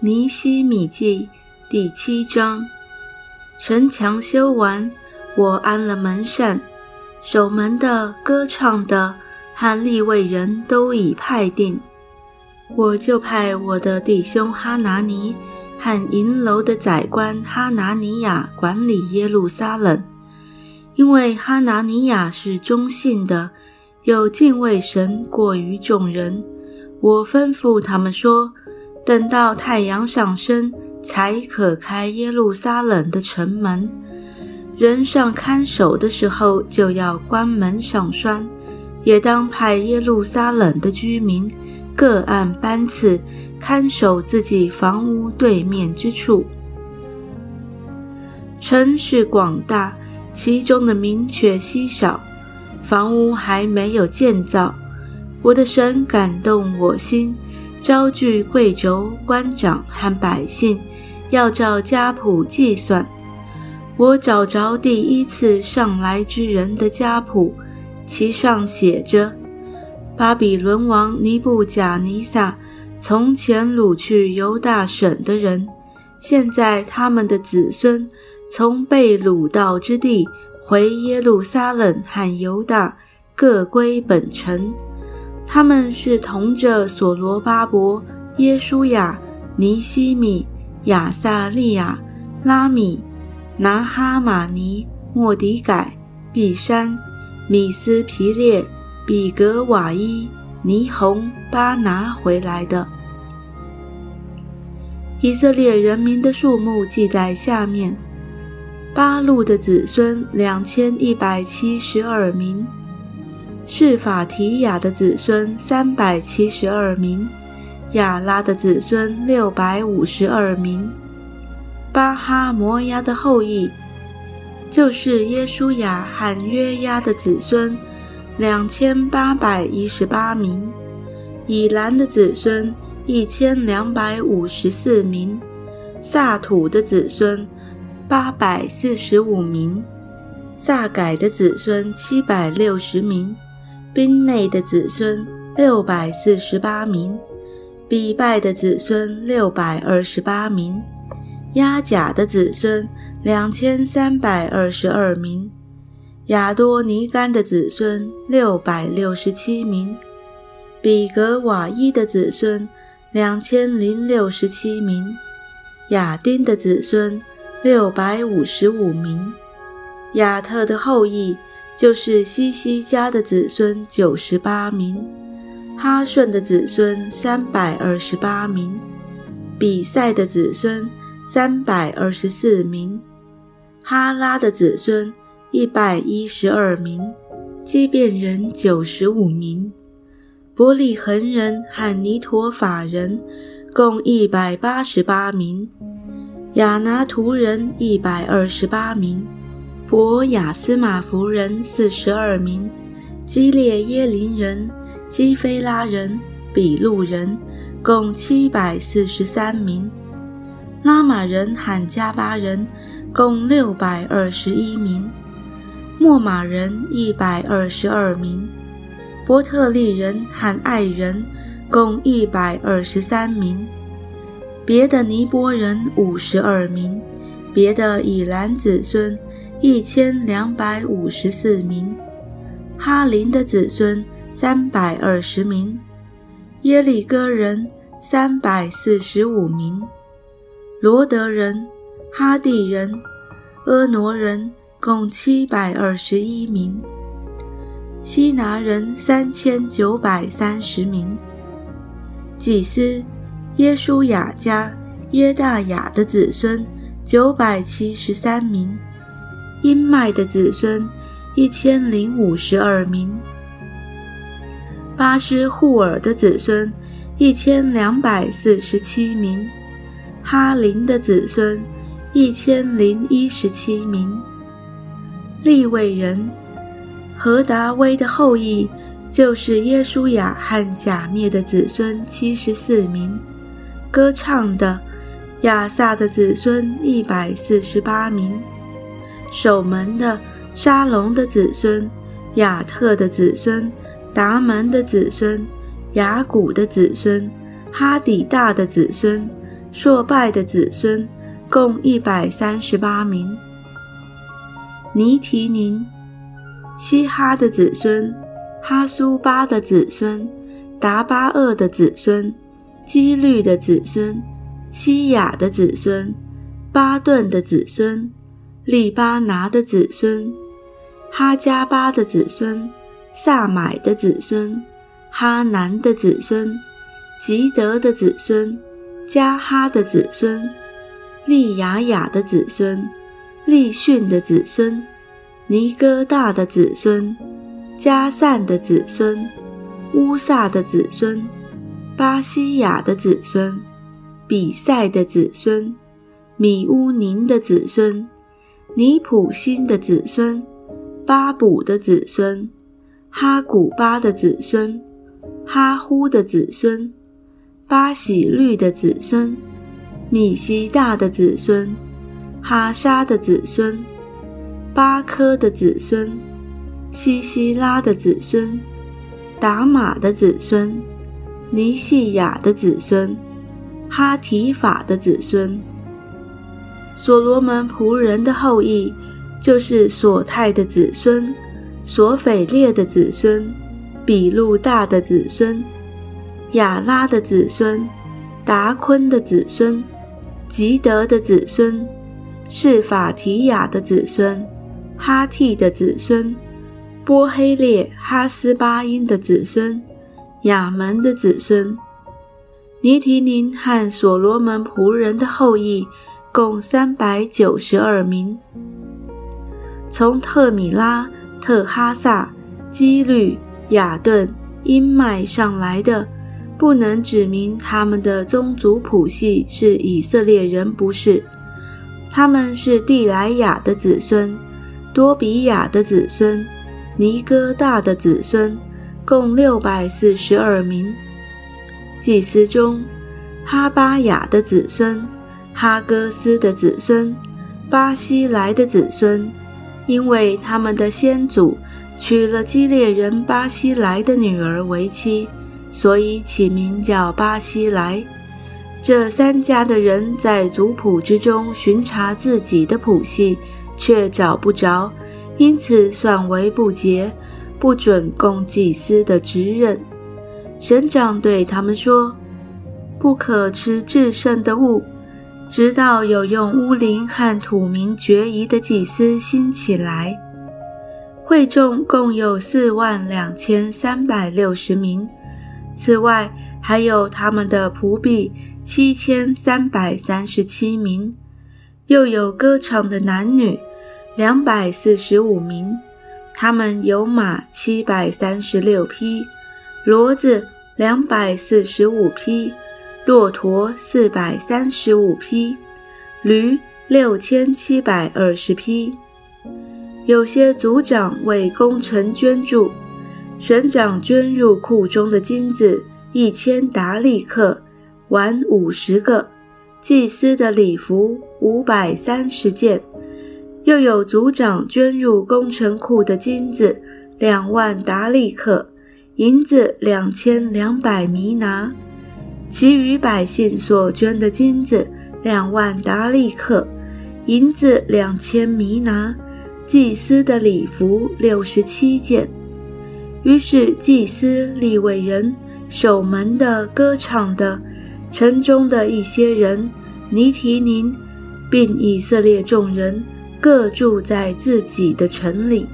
尼西米记第七章：城墙修完，我安了门扇，守门的、歌唱的和立位人都已派定。我就派我的弟兄哈拿尼和银楼的宰官哈拿尼亚管理耶路撒冷，因为哈拿尼亚是忠信的，又敬畏神过于众人。我吩咐他们说。等到太阳上升，才可开耶路撒冷的城门。人上看守的时候，就要关门上栓。也当派耶路撒冷的居民各按班次看守自己房屋对面之处。城市广大，其中的民却稀少，房屋还没有建造。我的神感动我心。招聚贵胄、官长和百姓，要照家谱计算。我找着第一次上来之人的家谱，其上写着：巴比伦王尼布贾尼撒从前掳去犹大省的人，现在他们的子孙从被掳到之地回耶路撒冷和犹大，各归本城。他们是同着所罗巴伯、耶稣亚、尼西米、亚撒利亚、拉米、拿哈马尼、莫迪改、毕山、米斯皮列、比格瓦伊、尼红、巴拿回来的。以色列人民的数目记在下面：八路的子孙两千一百七十二名。是法提亚的子孙三百七十二名，亚拉的子孙六百五十二名，巴哈摩亚的后裔就是耶稣亚和约押的子孙两千八百一十八名，以兰的子孙一千两百五十四名，萨土的子孙八百四十五名，萨改的子孙七百六十名。宾内的子孙六百四十八名，比拜的子孙六百二十八名，亚甲的子孙两千三百二十二名，亚多尼干的子孙六百六十七名，比格瓦伊的子孙两千零六十七名，亚丁的子孙六百五十五名，亚特的后裔。就是西西家的子孙九十八名，哈顺的子孙三百二十八名，比赛的子孙三百二十四名，哈拉的子孙一百一十二名，基变人九十五名，伯利恒人和尼陀法人共一百八十八名，亚拿图人一百二十八名。博雅斯马夫人四十二名，基列耶林人、基菲拉人、比路人共七百四十三名，拉玛人和加巴人共六百二十一名，莫马人一百二十二名，伯特利人和爱人共一百二十三名，别的尼泊人五十二名，别的以兰子孙。一千两百五十四名，哈林的子孙三百二十名，耶利哥人三百四十五名，罗德人、哈蒂人、阿挪人共七百二十一名，西拿人三千九百三十名，祭司耶书雅家耶大雅的子孙九百七十三名。阴麦的子孙一千零五十二名，巴施户尔的子孙一千两百四十七名，哈林的子孙一千零一十七名，利未人何达威的后裔就是耶书雅和假灭的子孙七十四名，歌唱的亚萨的子孙一百四十八名。守门的沙龙的子孙，亚特的子孙，达门的子孙，雅古的子孙，哈底大的子孙，朔拜的子孙，共一百三十八名。尼提宁、希哈的子孙，哈苏巴的子孙，达巴厄的子孙，基律的子孙，西雅的子孙，巴顿的子孙，利巴拿的子孙，哈加巴的子孙。萨买的子孙，哈南的子孙，吉德的子孙，加哈的子孙，利雅雅的子孙，利逊的子孙，尼哥大的子孙，加散的子孙，乌萨的子孙，巴西亚的子孙，比赛的子孙，米乌宁的子孙，尼普辛的子孙，巴卜的子孙。哈古巴的子孙，哈呼的子孙，巴喜律的子孙，米西大的子孙，哈沙的子孙，巴科的子孙，西西拉的子孙，达玛的子孙，尼细亚的子孙，哈提法的子孙，所罗门仆人的后裔，就是所泰的子孙。索斐列的子孙，比路大的子孙，亚拉的子孙，达昆的子孙，吉德的子孙，是法提亚的子孙，哈替的子孙，波黑列哈斯巴因的子孙，亚门的子孙，尼提宁和所罗门仆人的后裔共三百九十二名，从特米拉。特哈萨、基律、雅顿、因麦上来的，不能指明他们的宗族谱系是以色列人，不是。他们是蒂莱雅的子孙，多比亚的子孙，尼哥大的子孙，共六百四十二名。祭司中，哈巴雅的子孙，哈哥斯的子孙，巴西来的子孙。因为他们的先祖娶了基列人巴西来的女儿为妻，所以起名叫巴西来。这三家的人在族谱之中巡查自己的谱系，却找不着，因此算为不洁，不准供祭司的职任。神长对他们说：“不可吃至圣的物。”直到有用乌灵和土民决疑的祭司兴起来，会众共有四万两千三百六十名，此外还有他们的仆婢七千三百三十七名，又有歌唱的男女两百四十五名，他们有马七百三十六匹，骡子两百四十五匹。骆驼四百三十五匹，驴六千七百二十匹。有些族长为工程捐助，省长捐入库中的金子一千达利克，碗五十个，祭司的礼服五百三十件。又有族长捐入工程库的金子两万达利克，银子两千两百弥拿。其余百姓所捐的金子两万达利克，银子两千弥拿，祭司的礼服六十七件。于是祭司、立位人、守门的、歌唱的、城中的一些人、尼提宁，并以色列众人，各住在自己的城里。